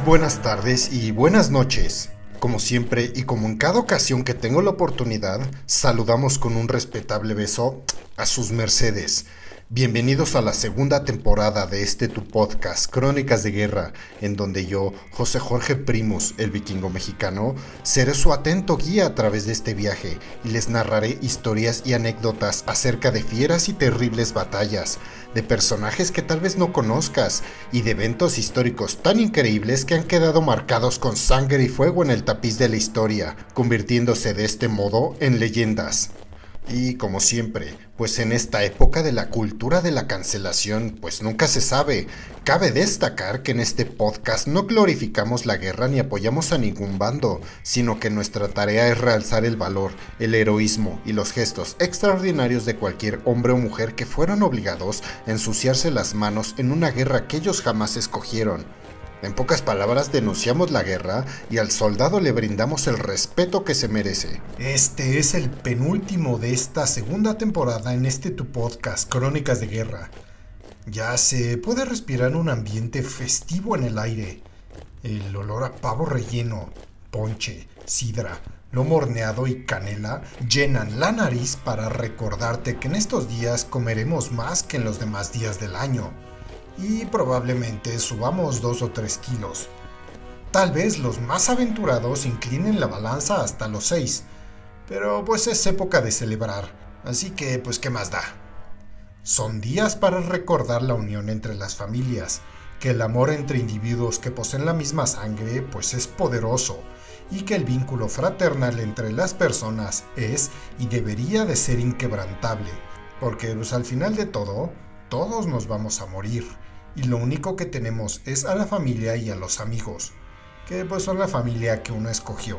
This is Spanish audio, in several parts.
Buenas tardes y buenas noches. Como siempre y como en cada ocasión que tengo la oportunidad, saludamos con un respetable beso a sus mercedes. Bienvenidos a la segunda temporada de este tu podcast, Crónicas de Guerra, en donde yo, José Jorge Primus, el vikingo mexicano, seré su atento guía a través de este viaje y les narraré historias y anécdotas acerca de fieras y terribles batallas, de personajes que tal vez no conozcas y de eventos históricos tan increíbles que han quedado marcados con sangre y fuego en el tapiz de la historia, convirtiéndose de este modo en leyendas. Y como siempre, pues en esta época de la cultura de la cancelación, pues nunca se sabe. Cabe destacar que en este podcast no glorificamos la guerra ni apoyamos a ningún bando, sino que nuestra tarea es realzar el valor, el heroísmo y los gestos extraordinarios de cualquier hombre o mujer que fueron obligados a ensuciarse las manos en una guerra que ellos jamás escogieron. En pocas palabras, denunciamos la guerra y al soldado le brindamos el respeto que se merece. Este es el penúltimo de esta segunda temporada en este tu podcast, Crónicas de Guerra. Ya se puede respirar un ambiente festivo en el aire. El olor a pavo relleno, ponche, sidra, lomo horneado y canela llenan la nariz para recordarte que en estos días comeremos más que en los demás días del año y probablemente subamos 2 o 3 kilos. Tal vez los más aventurados inclinen la balanza hasta los 6, pero pues es época de celebrar, así que pues qué más da. Son días para recordar la unión entre las familias, que el amor entre individuos que poseen la misma sangre pues es poderoso y que el vínculo fraternal entre las personas es y debería de ser inquebrantable, porque pues al final de todo, todos nos vamos a morir y lo único que tenemos es a la familia y a los amigos, que pues son la familia que uno escogió.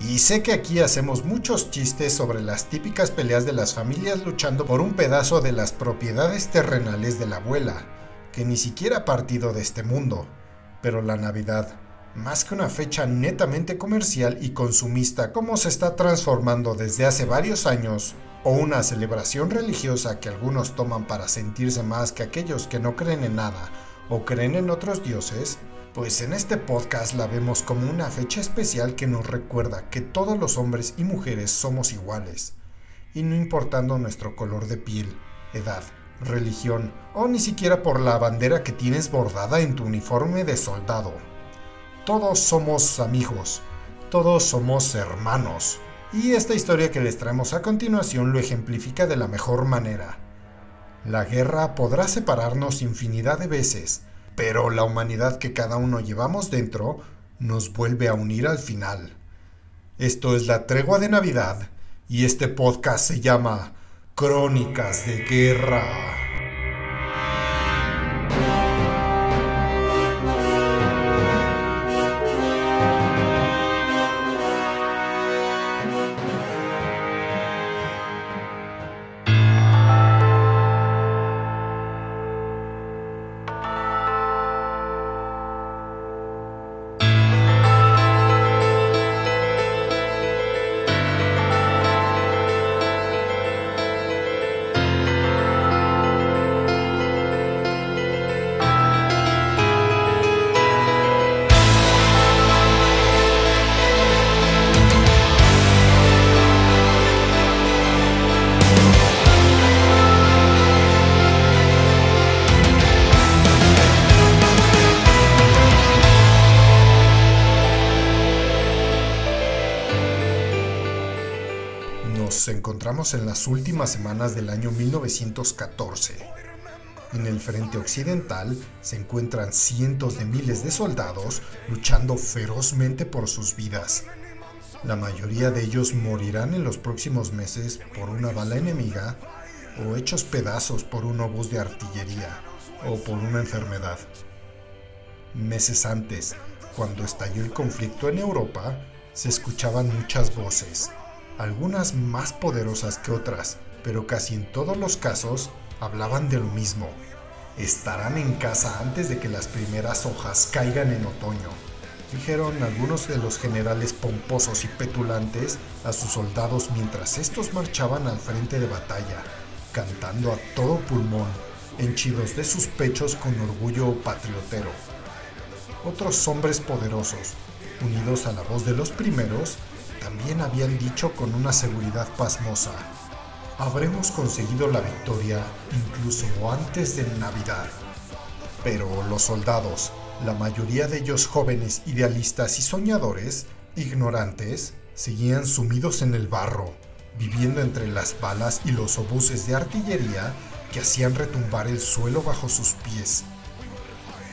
Y sé que aquí hacemos muchos chistes sobre las típicas peleas de las familias luchando por un pedazo de las propiedades terrenales de la abuela, que ni siquiera ha partido de este mundo. Pero la Navidad, más que una fecha netamente comercial y consumista como se está transformando desde hace varios años, o una celebración religiosa que algunos toman para sentirse más que aquellos que no creen en nada o creen en otros dioses, pues en este podcast la vemos como una fecha especial que nos recuerda que todos los hombres y mujeres somos iguales, y no importando nuestro color de piel, edad, religión o ni siquiera por la bandera que tienes bordada en tu uniforme de soldado. Todos somos amigos, todos somos hermanos, y esta historia que les traemos a continuación lo ejemplifica de la mejor manera. La guerra podrá separarnos infinidad de veces, pero la humanidad que cada uno llevamos dentro nos vuelve a unir al final. Esto es la tregua de Navidad y este podcast se llama Crónicas de Guerra. En las últimas semanas del año 1914. En el frente occidental se encuentran cientos de miles de soldados luchando ferozmente por sus vidas. La mayoría de ellos morirán en los próximos meses por una bala enemiga o hechos pedazos por un obús de artillería o por una enfermedad. Meses antes, cuando estalló el conflicto en Europa, se escuchaban muchas voces algunas más poderosas que otras, pero casi en todos los casos hablaban de lo mismo. Estarán en casa antes de que las primeras hojas caigan en otoño, dijeron algunos de los generales pomposos y petulantes a sus soldados mientras estos marchaban al frente de batalla, cantando a todo pulmón, henchidos de sus pechos con orgullo patriotero. otros hombres poderosos, unidos a la voz de los primeros, también habían dicho con una seguridad pasmosa, habremos conseguido la victoria incluso antes de Navidad. Pero los soldados, la mayoría de ellos jóvenes idealistas y soñadores, ignorantes, seguían sumidos en el barro, viviendo entre las balas y los obuses de artillería que hacían retumbar el suelo bajo sus pies.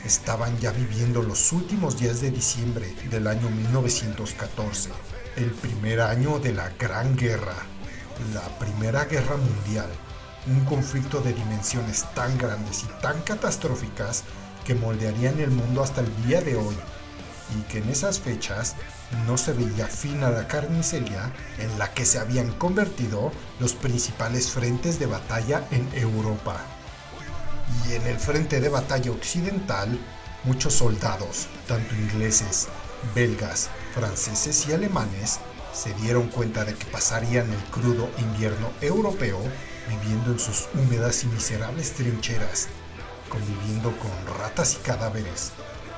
Estaban ya viviendo los últimos días de diciembre del año 1914, el primer año de la Gran Guerra, la Primera Guerra Mundial, un conflicto de dimensiones tan grandes y tan catastróficas que moldearían el mundo hasta el día de hoy, y que en esas fechas no se veía fin a la carnicería en la que se habían convertido los principales frentes de batalla en Europa. Y en el frente de batalla occidental, muchos soldados, tanto ingleses, belgas, franceses y alemanes, se dieron cuenta de que pasarían el crudo invierno europeo viviendo en sus húmedas y miserables trincheras, conviviendo con ratas y cadáveres,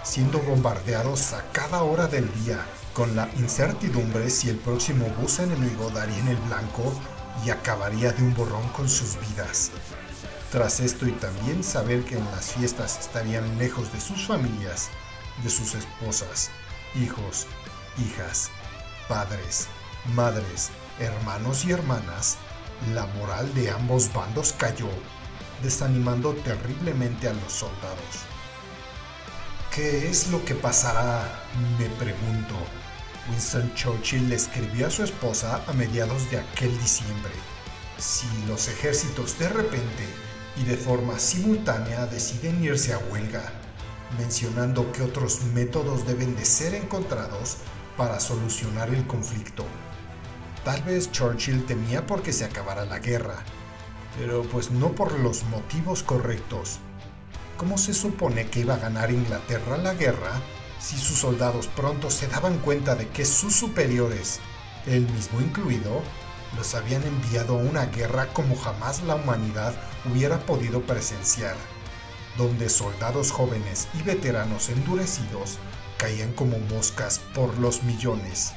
siendo bombardeados a cada hora del día, con la incertidumbre si el próximo bus enemigo daría en el blanco y acabaría de un borrón con sus vidas. Tras esto y también saber que en las fiestas estarían lejos de sus familias, de sus esposas, hijos, hijas, padres, madres, hermanos y hermanas, la moral de ambos bandos cayó, desanimando terriblemente a los soldados. ¿Qué es lo que pasará? me pregunto. Winston Churchill le escribió a su esposa a mediados de aquel diciembre. Si los ejércitos de repente y de forma simultánea deciden irse a huelga, mencionando que otros métodos deben de ser encontrados para solucionar el conflicto. Tal vez Churchill temía porque se acabara la guerra, pero pues no por los motivos correctos. ¿Cómo se supone que iba a ganar Inglaterra la guerra si sus soldados pronto se daban cuenta de que sus superiores, él mismo incluido, los habían enviado a una guerra como jamás la humanidad hubiera podido presenciar, donde soldados jóvenes y veteranos endurecidos caían como moscas por los millones?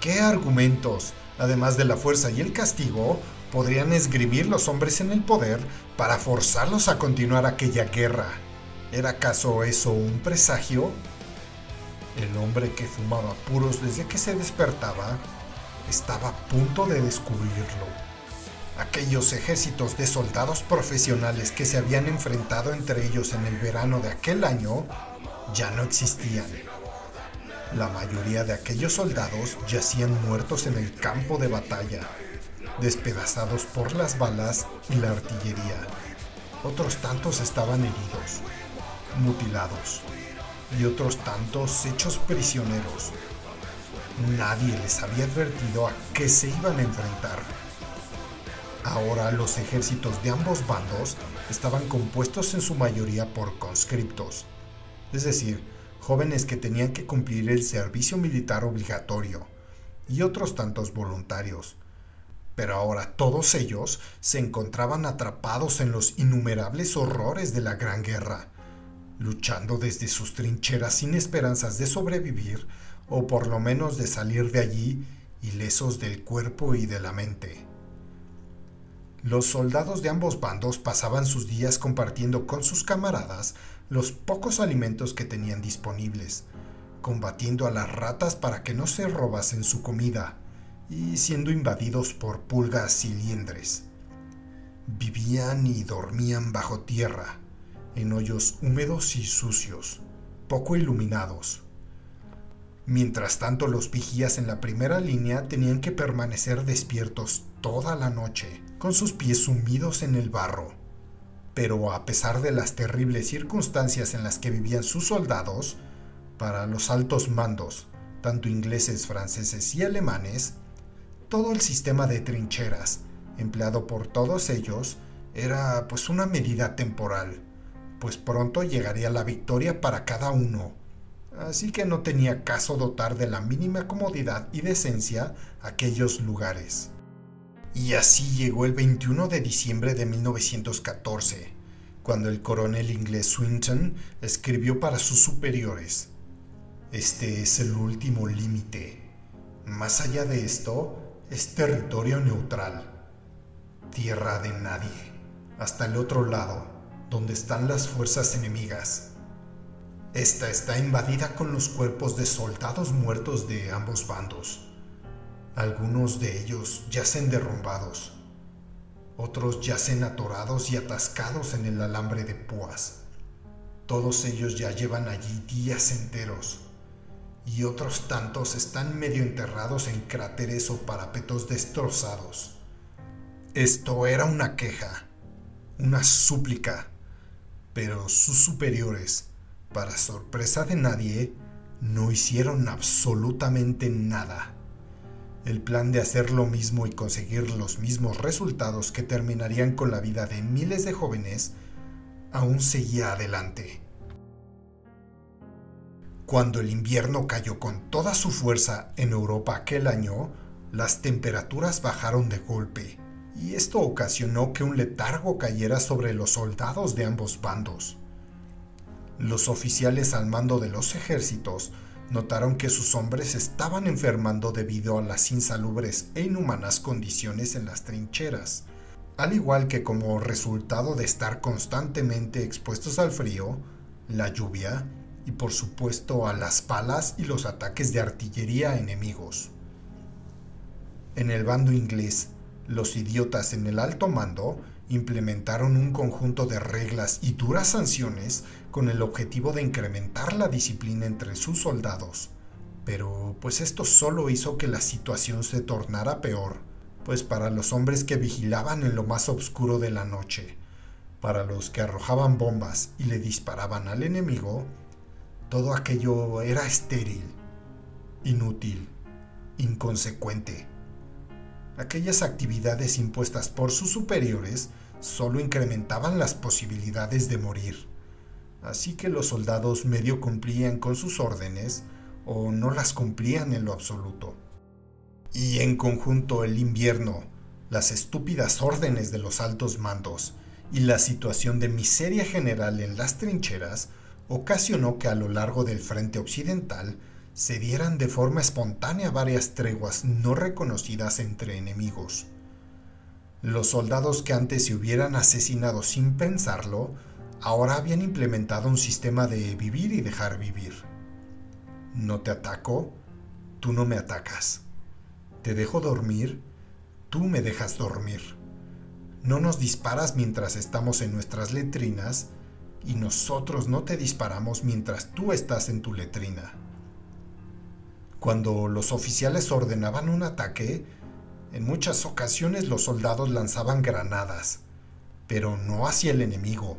¿Qué argumentos, además de la fuerza y el castigo, podrían esgrimir los hombres en el poder para forzarlos a continuar aquella guerra. ¿Era acaso eso un presagio? El hombre que fumaba puros desde que se despertaba estaba a punto de descubrirlo. Aquellos ejércitos de soldados profesionales que se habían enfrentado entre ellos en el verano de aquel año ya no existían. La mayoría de aquellos soldados yacían muertos en el campo de batalla despedazados por las balas y la artillería. Otros tantos estaban heridos, mutilados, y otros tantos hechos prisioneros. Nadie les había advertido a qué se iban a enfrentar. Ahora los ejércitos de ambos bandos estaban compuestos en su mayoría por conscriptos, es decir, jóvenes que tenían que cumplir el servicio militar obligatorio, y otros tantos voluntarios, pero ahora todos ellos se encontraban atrapados en los innumerables horrores de la Gran Guerra, luchando desde sus trincheras sin esperanzas de sobrevivir o por lo menos de salir de allí ilesos del cuerpo y de la mente. Los soldados de ambos bandos pasaban sus días compartiendo con sus camaradas los pocos alimentos que tenían disponibles, combatiendo a las ratas para que no se robasen su comida, y siendo invadidos por pulgas y liendres. Vivían y dormían bajo tierra, en hoyos húmedos y sucios, poco iluminados. Mientras tanto, los vigías en la primera línea tenían que permanecer despiertos toda la noche, con sus pies sumidos en el barro. Pero a pesar de las terribles circunstancias en las que vivían sus soldados, para los altos mandos, tanto ingleses, franceses y alemanes, todo el sistema de trincheras empleado por todos ellos era pues una medida temporal, pues pronto llegaría la victoria para cada uno. Así que no tenía caso dotar de la mínima comodidad y decencia aquellos lugares. Y así llegó el 21 de diciembre de 1914, cuando el coronel inglés Swinton escribió para sus superiores, Este es el último límite. Más allá de esto, es territorio neutral, tierra de nadie, hasta el otro lado, donde están las fuerzas enemigas. Esta está invadida con los cuerpos de soldados muertos de ambos bandos. Algunos de ellos yacen derrumbados, otros yacen atorados y atascados en el alambre de púas. Todos ellos ya llevan allí días enteros y otros tantos están medio enterrados en cráteres o parapetos destrozados. Esto era una queja, una súplica, pero sus superiores, para sorpresa de nadie, no hicieron absolutamente nada. El plan de hacer lo mismo y conseguir los mismos resultados que terminarían con la vida de miles de jóvenes aún seguía adelante. Cuando el invierno cayó con toda su fuerza en Europa aquel año, las temperaturas bajaron de golpe, y esto ocasionó que un letargo cayera sobre los soldados de ambos bandos. Los oficiales al mando de los ejércitos notaron que sus hombres estaban enfermando debido a las insalubres e inhumanas condiciones en las trincheras, al igual que como resultado de estar constantemente expuestos al frío, la lluvia y por supuesto a las balas y los ataques de artillería enemigos. En el bando inglés, los idiotas en el alto mando implementaron un conjunto de reglas y duras sanciones con el objetivo de incrementar la disciplina entre sus soldados. Pero pues esto solo hizo que la situación se tornara peor, pues para los hombres que vigilaban en lo más oscuro de la noche, para los que arrojaban bombas y le disparaban al enemigo, todo aquello era estéril, inútil, inconsecuente. Aquellas actividades impuestas por sus superiores solo incrementaban las posibilidades de morir. Así que los soldados medio cumplían con sus órdenes o no las cumplían en lo absoluto. Y en conjunto el invierno, las estúpidas órdenes de los altos mandos y la situación de miseria general en las trincheras ocasionó que a lo largo del frente occidental se dieran de forma espontánea varias treguas no reconocidas entre enemigos. Los soldados que antes se hubieran asesinado sin pensarlo, ahora habían implementado un sistema de vivir y dejar vivir. No te ataco, tú no me atacas. Te dejo dormir, tú me dejas dormir. No nos disparas mientras estamos en nuestras letrinas, y nosotros no te disparamos mientras tú estás en tu letrina. Cuando los oficiales ordenaban un ataque, en muchas ocasiones los soldados lanzaban granadas, pero no hacia el enemigo,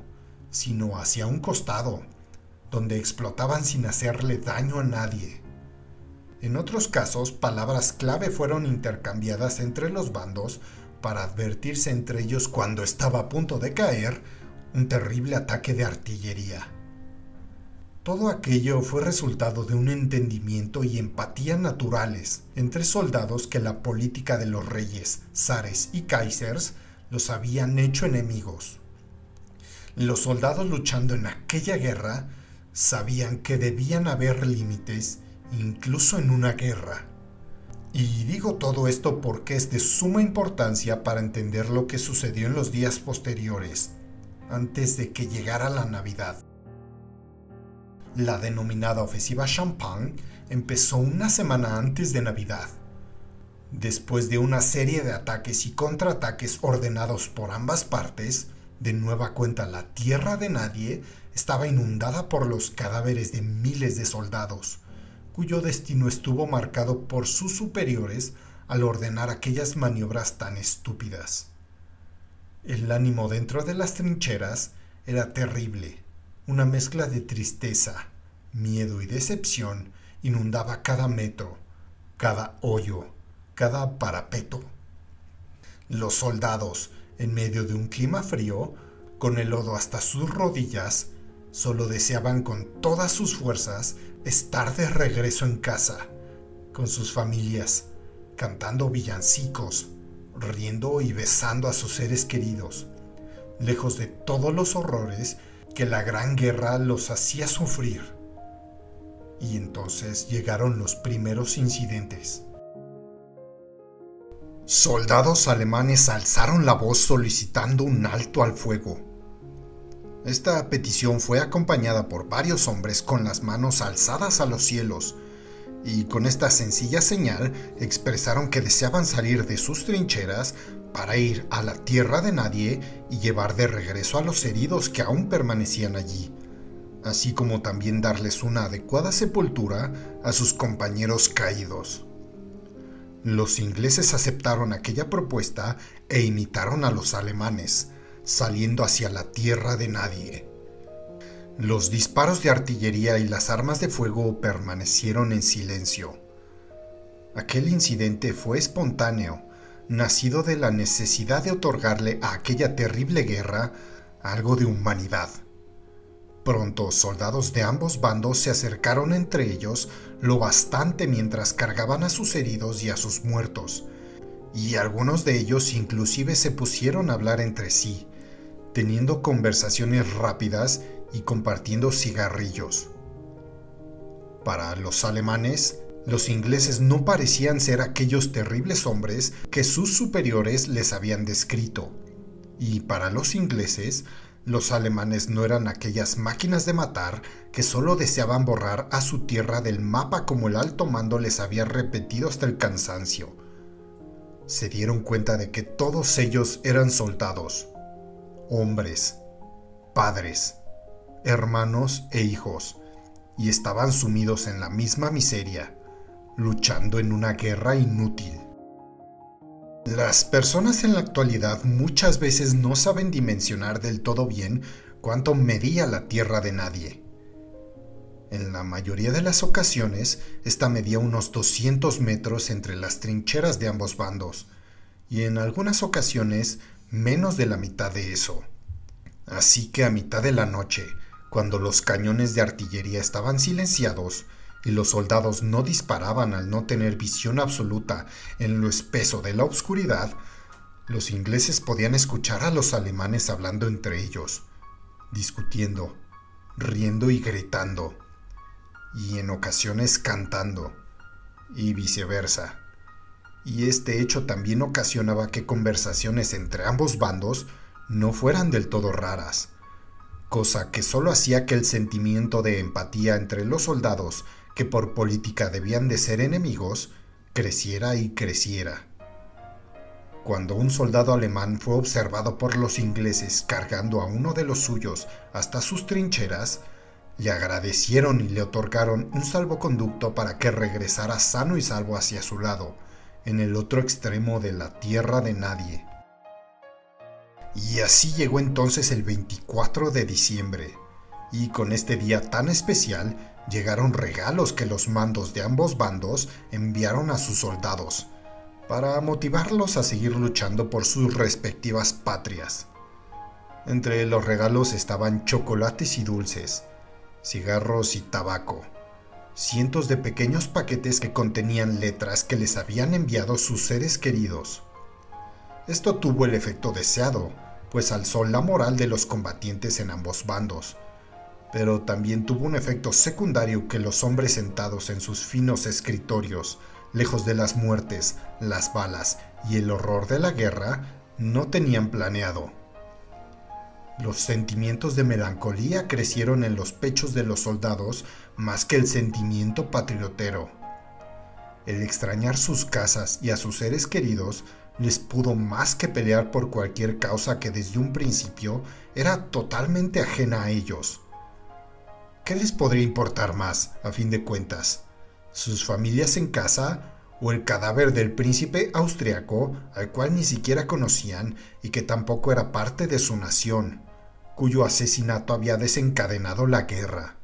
sino hacia un costado, donde explotaban sin hacerle daño a nadie. En otros casos, palabras clave fueron intercambiadas entre los bandos para advertirse entre ellos cuando estaba a punto de caer un terrible ataque de artillería. Todo aquello fue resultado de un entendimiento y empatía naturales entre soldados que la política de los reyes, zares y kaisers los habían hecho enemigos. Los soldados luchando en aquella guerra sabían que debían haber límites incluso en una guerra. Y digo todo esto porque es de suma importancia para entender lo que sucedió en los días posteriores antes de que llegara la Navidad. La denominada ofensiva Champagne empezó una semana antes de Navidad. Después de una serie de ataques y contraataques ordenados por ambas partes, de nueva cuenta la tierra de nadie estaba inundada por los cadáveres de miles de soldados, cuyo destino estuvo marcado por sus superiores al ordenar aquellas maniobras tan estúpidas. El ánimo dentro de las trincheras era terrible. Una mezcla de tristeza, miedo y decepción inundaba cada metro, cada hoyo, cada parapeto. Los soldados, en medio de un clima frío, con el lodo hasta sus rodillas, solo deseaban con todas sus fuerzas estar de regreso en casa, con sus familias, cantando villancicos, riendo y besando a sus seres queridos, lejos de todos los horrores que la Gran Guerra los hacía sufrir. Y entonces llegaron los primeros incidentes. Soldados alemanes alzaron la voz solicitando un alto al fuego. Esta petición fue acompañada por varios hombres con las manos alzadas a los cielos, y con esta sencilla señal expresaron que deseaban salir de sus trincheras para ir a la tierra de nadie y llevar de regreso a los heridos que aún permanecían allí, así como también darles una adecuada sepultura a sus compañeros caídos. Los ingleses aceptaron aquella propuesta e imitaron a los alemanes, saliendo hacia la tierra de nadie. Los disparos de artillería y las armas de fuego permanecieron en silencio. Aquel incidente fue espontáneo, nacido de la necesidad de otorgarle a aquella terrible guerra algo de humanidad. Pronto soldados de ambos bandos se acercaron entre ellos lo bastante mientras cargaban a sus heridos y a sus muertos, y algunos de ellos inclusive se pusieron a hablar entre sí, teniendo conversaciones rápidas y compartiendo cigarrillos. Para los alemanes, los ingleses no parecían ser aquellos terribles hombres que sus superiores les habían descrito. Y para los ingleses, los alemanes no eran aquellas máquinas de matar que solo deseaban borrar a su tierra del mapa como el alto mando les había repetido hasta el cansancio. Se dieron cuenta de que todos ellos eran soldados, hombres, padres, hermanos e hijos, y estaban sumidos en la misma miseria, luchando en una guerra inútil. Las personas en la actualidad muchas veces no saben dimensionar del todo bien cuánto medía la tierra de nadie. En la mayoría de las ocasiones, esta medía unos 200 metros entre las trincheras de ambos bandos, y en algunas ocasiones menos de la mitad de eso. Así que a mitad de la noche, cuando los cañones de artillería estaban silenciados y los soldados no disparaban al no tener visión absoluta en lo espeso de la oscuridad, los ingleses podían escuchar a los alemanes hablando entre ellos, discutiendo, riendo y gritando, y en ocasiones cantando, y viceversa. Y este hecho también ocasionaba que conversaciones entre ambos bandos no fueran del todo raras cosa que solo hacía que el sentimiento de empatía entre los soldados, que por política debían de ser enemigos, creciera y creciera. Cuando un soldado alemán fue observado por los ingleses cargando a uno de los suyos hasta sus trincheras, le agradecieron y le otorgaron un salvoconducto para que regresara sano y salvo hacia su lado, en el otro extremo de la tierra de nadie. Y así llegó entonces el 24 de diciembre, y con este día tan especial llegaron regalos que los mandos de ambos bandos enviaron a sus soldados, para motivarlos a seguir luchando por sus respectivas patrias. Entre los regalos estaban chocolates y dulces, cigarros y tabaco, cientos de pequeños paquetes que contenían letras que les habían enviado sus seres queridos. Esto tuvo el efecto deseado, pues alzó la moral de los combatientes en ambos bandos, pero también tuvo un efecto secundario que los hombres sentados en sus finos escritorios, lejos de las muertes, las balas y el horror de la guerra, no tenían planeado. Los sentimientos de melancolía crecieron en los pechos de los soldados más que el sentimiento patriotero. El extrañar sus casas y a sus seres queridos les pudo más que pelear por cualquier causa que desde un principio era totalmente ajena a ellos. ¿Qué les podría importar más, a fin de cuentas? ¿Sus familias en casa o el cadáver del príncipe austriaco al cual ni siquiera conocían y que tampoco era parte de su nación, cuyo asesinato había desencadenado la guerra?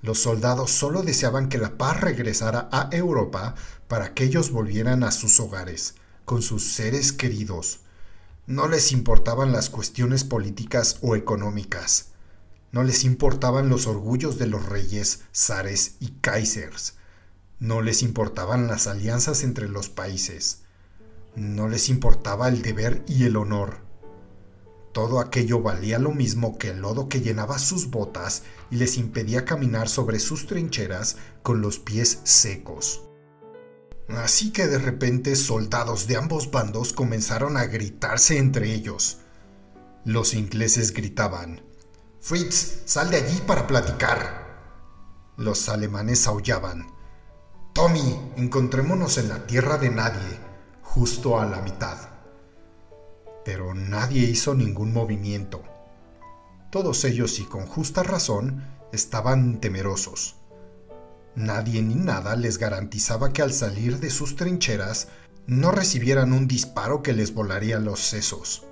Los soldados solo deseaban que la paz regresara a Europa para que ellos volvieran a sus hogares, con sus seres queridos. No les importaban las cuestiones políticas o económicas. No les importaban los orgullos de los reyes, zares y kaisers. No les importaban las alianzas entre los países. No les importaba el deber y el honor. Todo aquello valía lo mismo que el lodo que llenaba sus botas y les impedía caminar sobre sus trincheras con los pies secos. Así que de repente soldados de ambos bandos comenzaron a gritarse entre ellos. Los ingleses gritaban, Fritz, sal de allí para platicar. Los alemanes aullaban, Tommy, encontrémonos en la tierra de nadie, justo a la mitad. Pero nadie hizo ningún movimiento. Todos ellos, y con justa razón, estaban temerosos. Nadie ni nada les garantizaba que al salir de sus trincheras no recibieran un disparo que les volaría los sesos.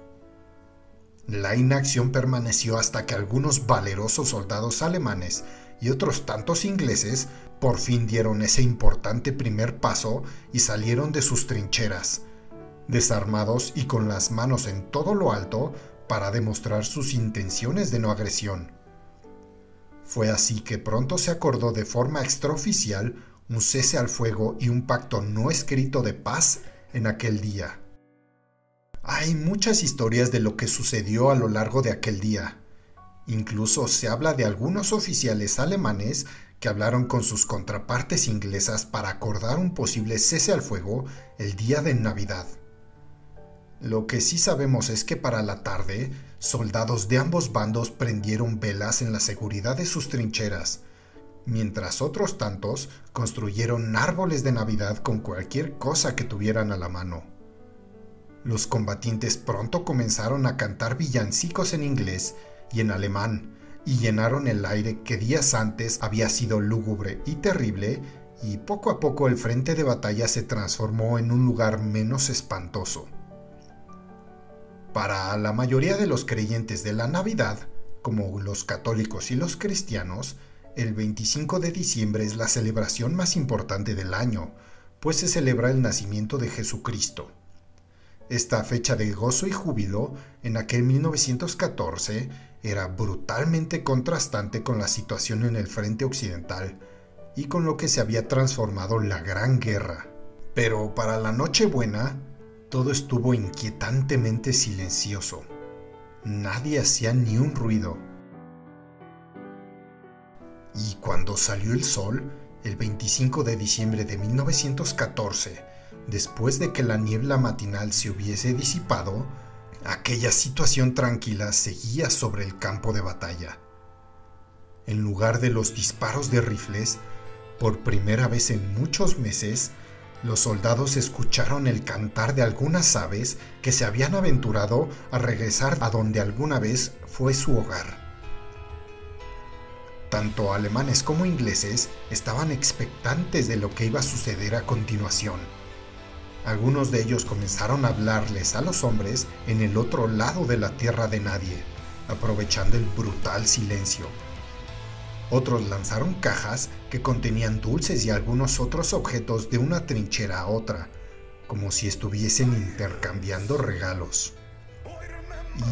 La inacción permaneció hasta que algunos valerosos soldados alemanes y otros tantos ingleses por fin dieron ese importante primer paso y salieron de sus trincheras, desarmados y con las manos en todo lo alto para demostrar sus intenciones de no agresión. Fue así que pronto se acordó de forma extraoficial un cese al fuego y un pacto no escrito de paz en aquel día. Hay muchas historias de lo que sucedió a lo largo de aquel día. Incluso se habla de algunos oficiales alemanes que hablaron con sus contrapartes inglesas para acordar un posible cese al fuego el día de Navidad. Lo que sí sabemos es que para la tarde, soldados de ambos bandos prendieron velas en la seguridad de sus trincheras, mientras otros tantos construyeron árboles de Navidad con cualquier cosa que tuvieran a la mano. Los combatientes pronto comenzaron a cantar villancicos en inglés y en alemán, y llenaron el aire que días antes había sido lúgubre y terrible, y poco a poco el frente de batalla se transformó en un lugar menos espantoso. Para la mayoría de los creyentes de la Navidad, como los católicos y los cristianos, el 25 de diciembre es la celebración más importante del año, pues se celebra el nacimiento de Jesucristo. Esta fecha de gozo y júbilo en aquel 1914 era brutalmente contrastante con la situación en el frente occidental y con lo que se había transformado la Gran Guerra. Pero para la Nochebuena, todo estuvo inquietantemente silencioso. Nadie hacía ni un ruido. Y cuando salió el sol, el 25 de diciembre de 1914, después de que la niebla matinal se hubiese disipado, aquella situación tranquila seguía sobre el campo de batalla. En lugar de los disparos de rifles, por primera vez en muchos meses, los soldados escucharon el cantar de algunas aves que se habían aventurado a regresar a donde alguna vez fue su hogar. Tanto alemanes como ingleses estaban expectantes de lo que iba a suceder a continuación. Algunos de ellos comenzaron a hablarles a los hombres en el otro lado de la tierra de nadie, aprovechando el brutal silencio. Otros lanzaron cajas que contenían dulces y algunos otros objetos de una trinchera a otra, como si estuviesen intercambiando regalos.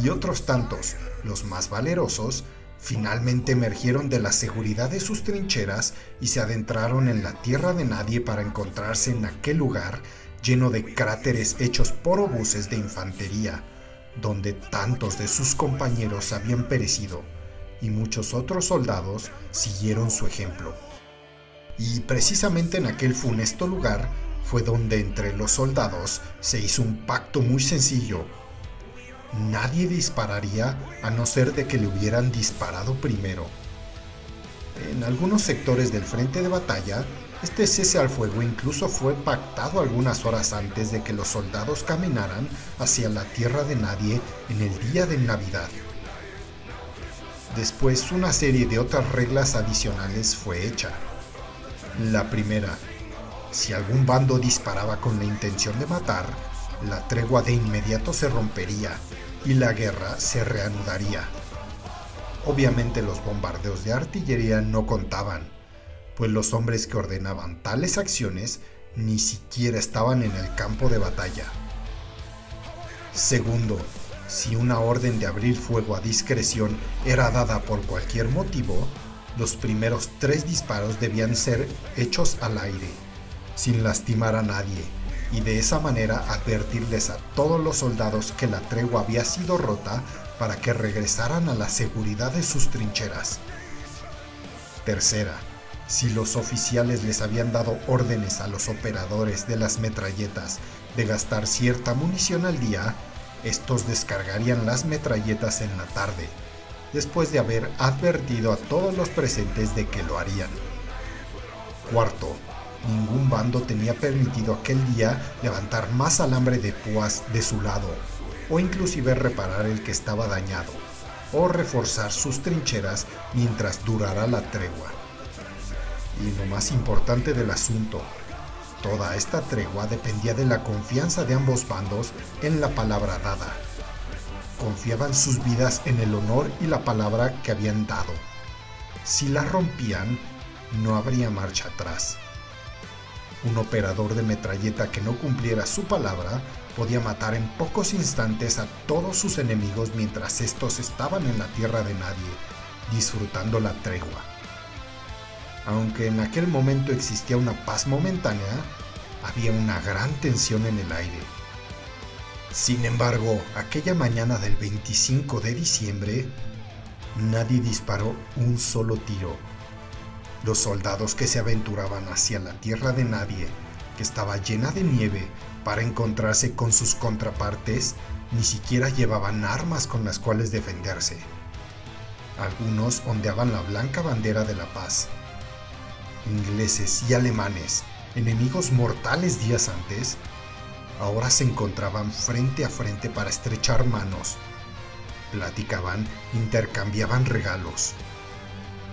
Y otros tantos, los más valerosos, finalmente emergieron de la seguridad de sus trincheras y se adentraron en la tierra de nadie para encontrarse en aquel lugar lleno de cráteres hechos por obuses de infantería, donde tantos de sus compañeros habían perecido y muchos otros soldados siguieron su ejemplo. Y precisamente en aquel funesto lugar fue donde entre los soldados se hizo un pacto muy sencillo. Nadie dispararía a no ser de que le hubieran disparado primero. En algunos sectores del frente de batalla este cese al fuego incluso fue pactado algunas horas antes de que los soldados caminaran hacia la tierra de nadie en el día de Navidad. Después una serie de otras reglas adicionales fue hecha. La primera, si algún bando disparaba con la intención de matar, la tregua de inmediato se rompería y la guerra se reanudaría. Obviamente los bombardeos de artillería no contaban pues los hombres que ordenaban tales acciones ni siquiera estaban en el campo de batalla. Segundo, si una orden de abrir fuego a discreción era dada por cualquier motivo, los primeros tres disparos debían ser hechos al aire, sin lastimar a nadie, y de esa manera advertirles a todos los soldados que la tregua había sido rota para que regresaran a la seguridad de sus trincheras. Tercera, si los oficiales les habían dado órdenes a los operadores de las metralletas de gastar cierta munición al día, estos descargarían las metralletas en la tarde, después de haber advertido a todos los presentes de que lo harían. Cuarto, ningún bando tenía permitido aquel día levantar más alambre de púas de su lado, o inclusive reparar el que estaba dañado, o reforzar sus trincheras mientras durara la tregua. Y lo más importante del asunto, toda esta tregua dependía de la confianza de ambos bandos en la palabra dada. Confiaban sus vidas en el honor y la palabra que habían dado. Si la rompían, no habría marcha atrás. Un operador de metralleta que no cumpliera su palabra podía matar en pocos instantes a todos sus enemigos mientras estos estaban en la tierra de nadie, disfrutando la tregua. Aunque en aquel momento existía una paz momentánea, había una gran tensión en el aire. Sin embargo, aquella mañana del 25 de diciembre, nadie disparó un solo tiro. Los soldados que se aventuraban hacia la tierra de nadie, que estaba llena de nieve, para encontrarse con sus contrapartes, ni siquiera llevaban armas con las cuales defenderse. Algunos ondeaban la blanca bandera de la paz, ingleses y alemanes, enemigos mortales días antes, ahora se encontraban frente a frente para estrechar manos. Platicaban, intercambiaban regalos.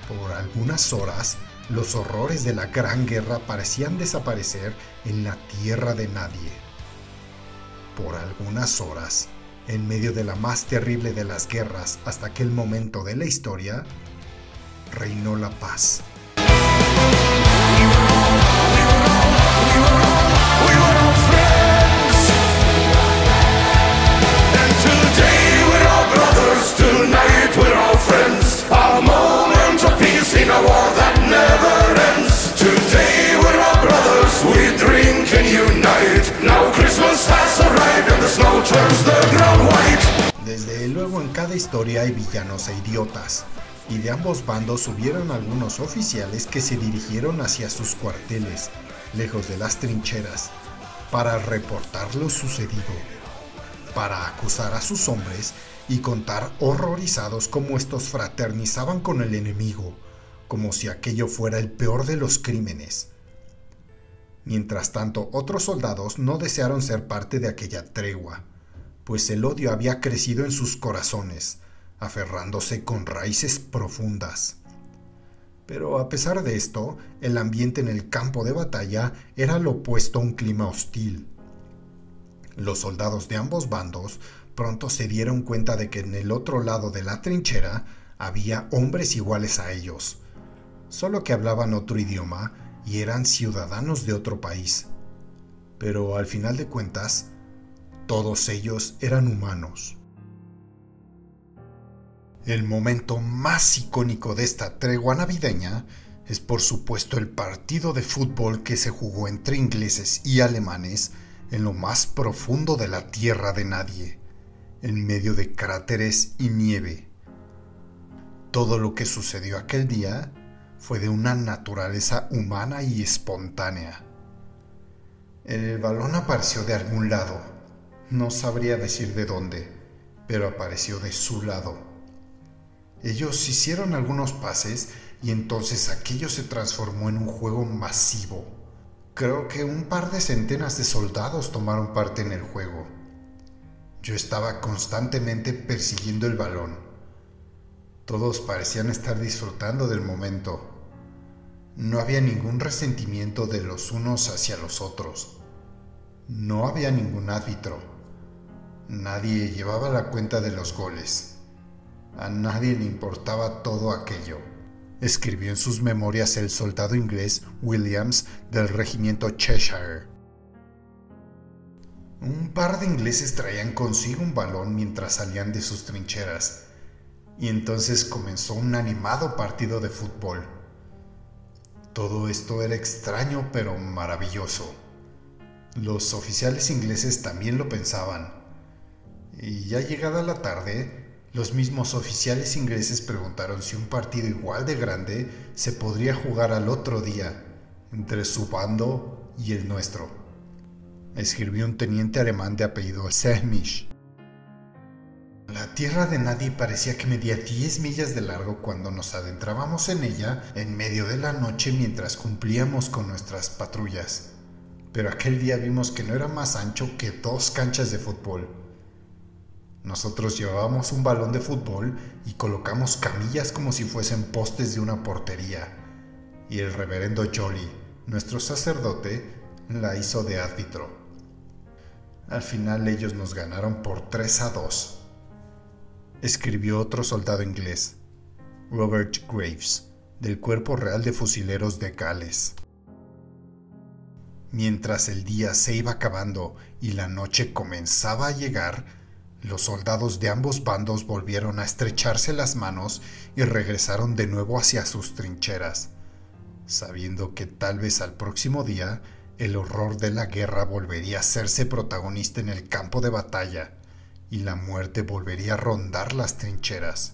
Por algunas horas, los horrores de la Gran Guerra parecían desaparecer en la tierra de nadie. Por algunas horas, en medio de la más terrible de las guerras hasta aquel momento de la historia, reinó la paz. Desde luego en cada historia hay villanos e idiotas, y de ambos bandos hubieron algunos oficiales que se dirigieron hacia sus cuarteles, lejos de las trincheras, para reportar lo sucedido, para acusar a sus hombres y contar horrorizados cómo estos fraternizaban con el enemigo, como si aquello fuera el peor de los crímenes. Mientras tanto, otros soldados no desearon ser parte de aquella tregua, pues el odio había crecido en sus corazones, aferrándose con raíces profundas. Pero a pesar de esto, el ambiente en el campo de batalla era lo opuesto a un clima hostil. Los soldados de ambos bandos pronto se dieron cuenta de que en el otro lado de la trinchera había hombres iguales a ellos, solo que hablaban otro idioma y eran ciudadanos de otro país. Pero al final de cuentas, todos ellos eran humanos. El momento más icónico de esta tregua navideña es por supuesto el partido de fútbol que se jugó entre ingleses y alemanes en lo más profundo de la tierra de nadie, en medio de cráteres y nieve. Todo lo que sucedió aquel día fue de una naturaleza humana y espontánea. El balón apareció de algún lado, no sabría decir de dónde, pero apareció de su lado ellos hicieron algunos pases y entonces aquello se transformó en un juego masivo. Creo que un par de centenas de soldados tomaron parte en el juego. Yo estaba constantemente persiguiendo el balón. Todos parecían estar disfrutando del momento. No había ningún resentimiento de los unos hacia los otros. No había ningún árbitro. Nadie llevaba la cuenta de los goles. A nadie le importaba todo aquello. Escribió en sus memorias el soldado inglés Williams del regimiento Cheshire. Un par de ingleses traían consigo un balón mientras salían de sus trincheras, y entonces comenzó un animado partido de fútbol. Todo esto era extraño pero maravilloso. Los oficiales ingleses también lo pensaban. Y ya llegada la tarde, los mismos oficiales ingleses preguntaron si un partido igual de grande se podría jugar al otro día entre su bando y el nuestro. Escribió un teniente alemán de apellido Sehmisch. La tierra de nadie parecía que medía 10 millas de largo cuando nos adentrábamos en ella en medio de la noche mientras cumplíamos con nuestras patrullas. Pero aquel día vimos que no era más ancho que dos canchas de fútbol. Nosotros llevábamos un balón de fútbol y colocamos camillas como si fuesen postes de una portería. Y el reverendo Jolly, nuestro sacerdote, la hizo de árbitro. Al final ellos nos ganaron por 3 a 2 escribió otro soldado inglés, Robert Graves, del Cuerpo Real de Fusileros de Gales. Mientras el día se iba acabando y la noche comenzaba a llegar, los soldados de ambos bandos volvieron a estrecharse las manos y regresaron de nuevo hacia sus trincheras, sabiendo que tal vez al próximo día el horror de la guerra volvería a hacerse protagonista en el campo de batalla y la muerte volvería a rondar las trincheras.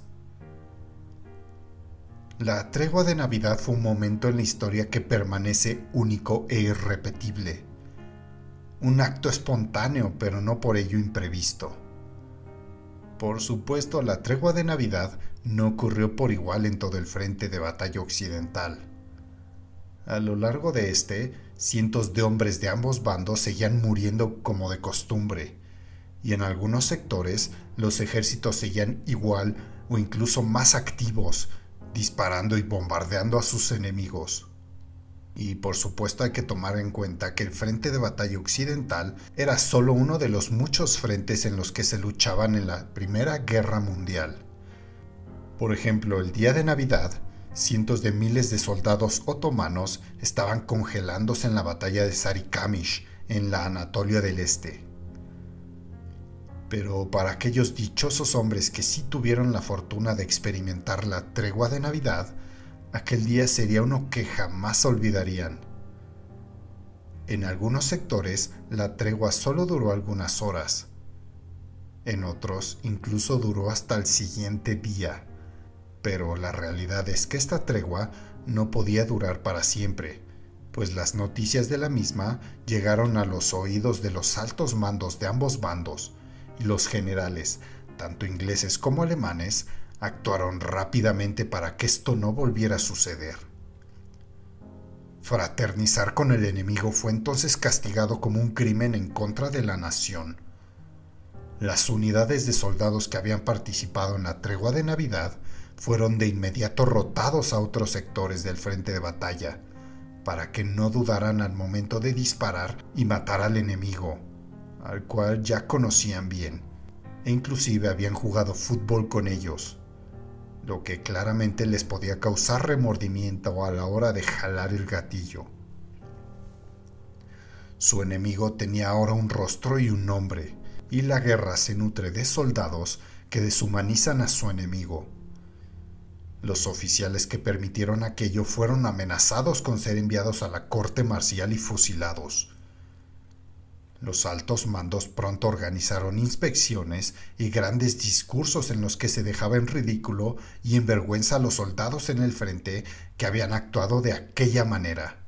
La tregua de Navidad fue un momento en la historia que permanece único e irrepetible. Un acto espontáneo, pero no por ello imprevisto. Por supuesto, la tregua de Navidad no ocurrió por igual en todo el frente de batalla occidental. A lo largo de este, cientos de hombres de ambos bandos seguían muriendo como de costumbre, y en algunos sectores los ejércitos seguían igual o incluso más activos, disparando y bombardeando a sus enemigos. Y por supuesto hay que tomar en cuenta que el frente de batalla occidental era solo uno de los muchos frentes en los que se luchaban en la Primera Guerra Mundial. Por ejemplo, el día de Navidad, cientos de miles de soldados otomanos estaban congelándose en la batalla de Sarikamish, en la Anatolia del Este. Pero para aquellos dichosos hombres que sí tuvieron la fortuna de experimentar la tregua de Navidad, aquel día sería uno que jamás olvidarían. En algunos sectores la tregua solo duró algunas horas. En otros incluso duró hasta el siguiente día. Pero la realidad es que esta tregua no podía durar para siempre, pues las noticias de la misma llegaron a los oídos de los altos mandos de ambos bandos, los generales, tanto ingleses como alemanes, actuaron rápidamente para que esto no volviera a suceder. Fraternizar con el enemigo fue entonces castigado como un crimen en contra de la nación. Las unidades de soldados que habían participado en la tregua de Navidad fueron de inmediato rotados a otros sectores del frente de batalla, para que no dudaran al momento de disparar y matar al enemigo al cual ya conocían bien, e inclusive habían jugado fútbol con ellos, lo que claramente les podía causar remordimiento a la hora de jalar el gatillo. Su enemigo tenía ahora un rostro y un nombre, y la guerra se nutre de soldados que deshumanizan a su enemigo. Los oficiales que permitieron aquello fueron amenazados con ser enviados a la corte marcial y fusilados. Los altos mandos pronto organizaron inspecciones y grandes discursos en los que se dejaba en ridículo y en vergüenza a los soldados en el frente que habían actuado de aquella manera.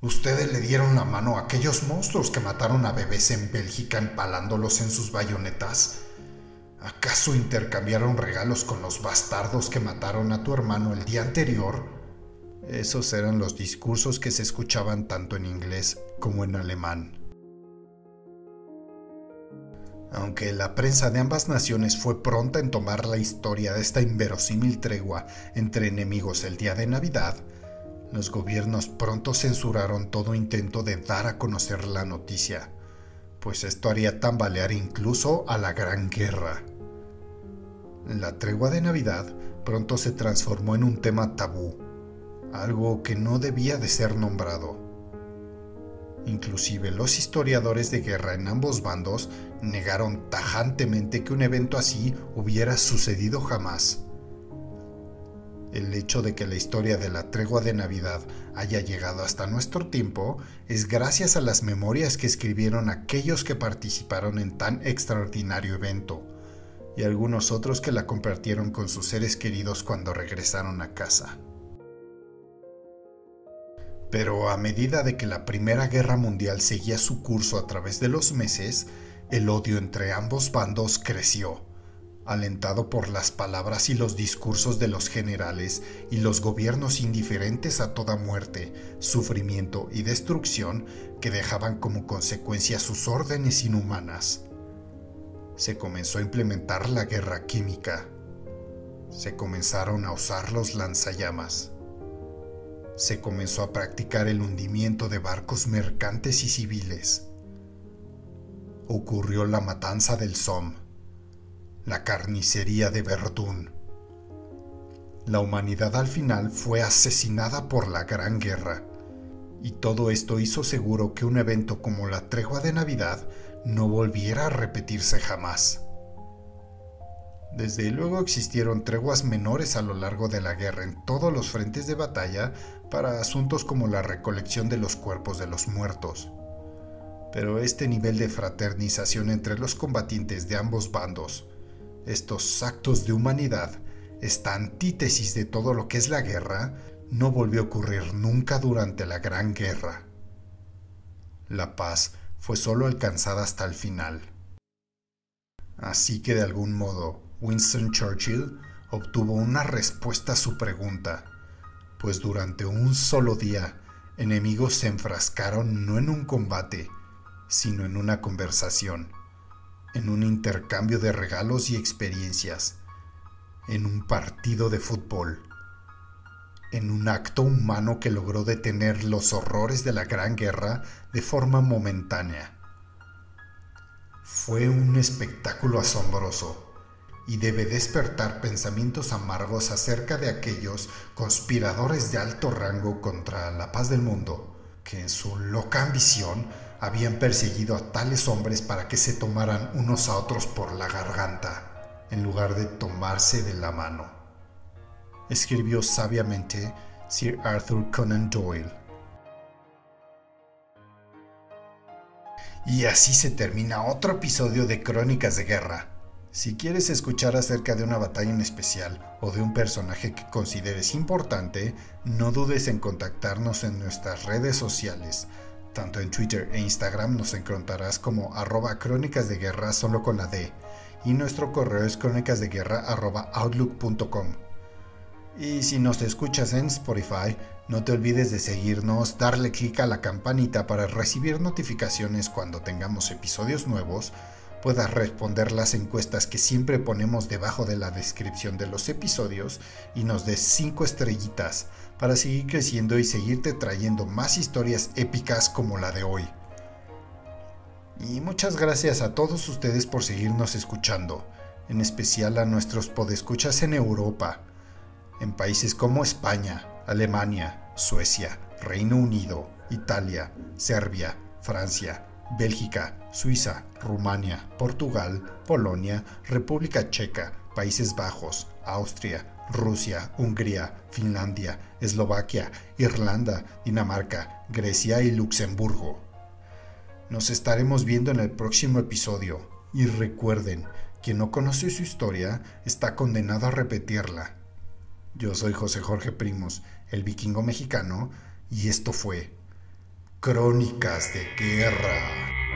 Ustedes le dieron la mano a aquellos monstruos que mataron a bebés en Bélgica empalándolos en sus bayonetas. ¿Acaso intercambiaron regalos con los bastardos que mataron a tu hermano el día anterior? Esos eran los discursos que se escuchaban tanto en inglés como en alemán. Aunque la prensa de ambas naciones fue pronta en tomar la historia de esta inverosímil tregua entre enemigos el día de Navidad, los gobiernos pronto censuraron todo intento de dar a conocer la noticia, pues esto haría tambalear incluso a la Gran Guerra. La tregua de Navidad pronto se transformó en un tema tabú, algo que no debía de ser nombrado. Inclusive los historiadores de guerra en ambos bandos negaron tajantemente que un evento así hubiera sucedido jamás. El hecho de que la historia de la tregua de Navidad haya llegado hasta nuestro tiempo es gracias a las memorias que escribieron aquellos que participaron en tan extraordinario evento, y algunos otros que la compartieron con sus seres queridos cuando regresaron a casa. Pero a medida de que la Primera Guerra Mundial seguía su curso a través de los meses, el odio entre ambos bandos creció, alentado por las palabras y los discursos de los generales y los gobiernos indiferentes a toda muerte, sufrimiento y destrucción que dejaban como consecuencia sus órdenes inhumanas. Se comenzó a implementar la guerra química. Se comenzaron a usar los lanzallamas se comenzó a practicar el hundimiento de barcos mercantes y civiles. Ocurrió la matanza del Somme, la carnicería de Verdún. La humanidad al final fue asesinada por la Gran Guerra, y todo esto hizo seguro que un evento como la tregua de Navidad no volviera a repetirse jamás. Desde luego existieron treguas menores a lo largo de la guerra en todos los frentes de batalla para asuntos como la recolección de los cuerpos de los muertos. Pero este nivel de fraternización entre los combatientes de ambos bandos, estos actos de humanidad, esta antítesis de todo lo que es la guerra, no volvió a ocurrir nunca durante la Gran Guerra. La paz fue solo alcanzada hasta el final. Así que de algún modo, Winston Churchill obtuvo una respuesta a su pregunta, pues durante un solo día enemigos se enfrascaron no en un combate, sino en una conversación, en un intercambio de regalos y experiencias, en un partido de fútbol, en un acto humano que logró detener los horrores de la Gran Guerra de forma momentánea. Fue un espectáculo asombroso y debe despertar pensamientos amargos acerca de aquellos conspiradores de alto rango contra la paz del mundo, que en su loca ambición habían perseguido a tales hombres para que se tomaran unos a otros por la garganta, en lugar de tomarse de la mano. Escribió sabiamente Sir Arthur Conan Doyle. Y así se termina otro episodio de Crónicas de Guerra. Si quieres escuchar acerca de una batalla en especial o de un personaje que consideres importante, no dudes en contactarnos en nuestras redes sociales. Tanto en Twitter e Instagram nos encontrarás como arroba crónicas de guerra solo con la D y nuestro correo es crónicasdeguerra arroba outlook.com. Y si nos escuchas en Spotify, no te olvides de seguirnos, darle clic a la campanita para recibir notificaciones cuando tengamos episodios nuevos puedas responder las encuestas que siempre ponemos debajo de la descripción de los episodios y nos des 5 estrellitas para seguir creciendo y seguirte trayendo más historias épicas como la de hoy. Y muchas gracias a todos ustedes por seguirnos escuchando, en especial a nuestros podescuchas en Europa, en países como España, Alemania, Suecia, Reino Unido, Italia, Serbia, Francia, Bélgica, Suiza, Rumania, Portugal, Polonia, República Checa, Países Bajos, Austria, Rusia, Hungría, Finlandia, Eslovaquia, Irlanda, Dinamarca, Grecia y Luxemburgo. Nos estaremos viendo en el próximo episodio y recuerden, quien no conoce su historia está condenado a repetirla. Yo soy José Jorge Primos, el vikingo mexicano, y esto fue Crónicas de Guerra.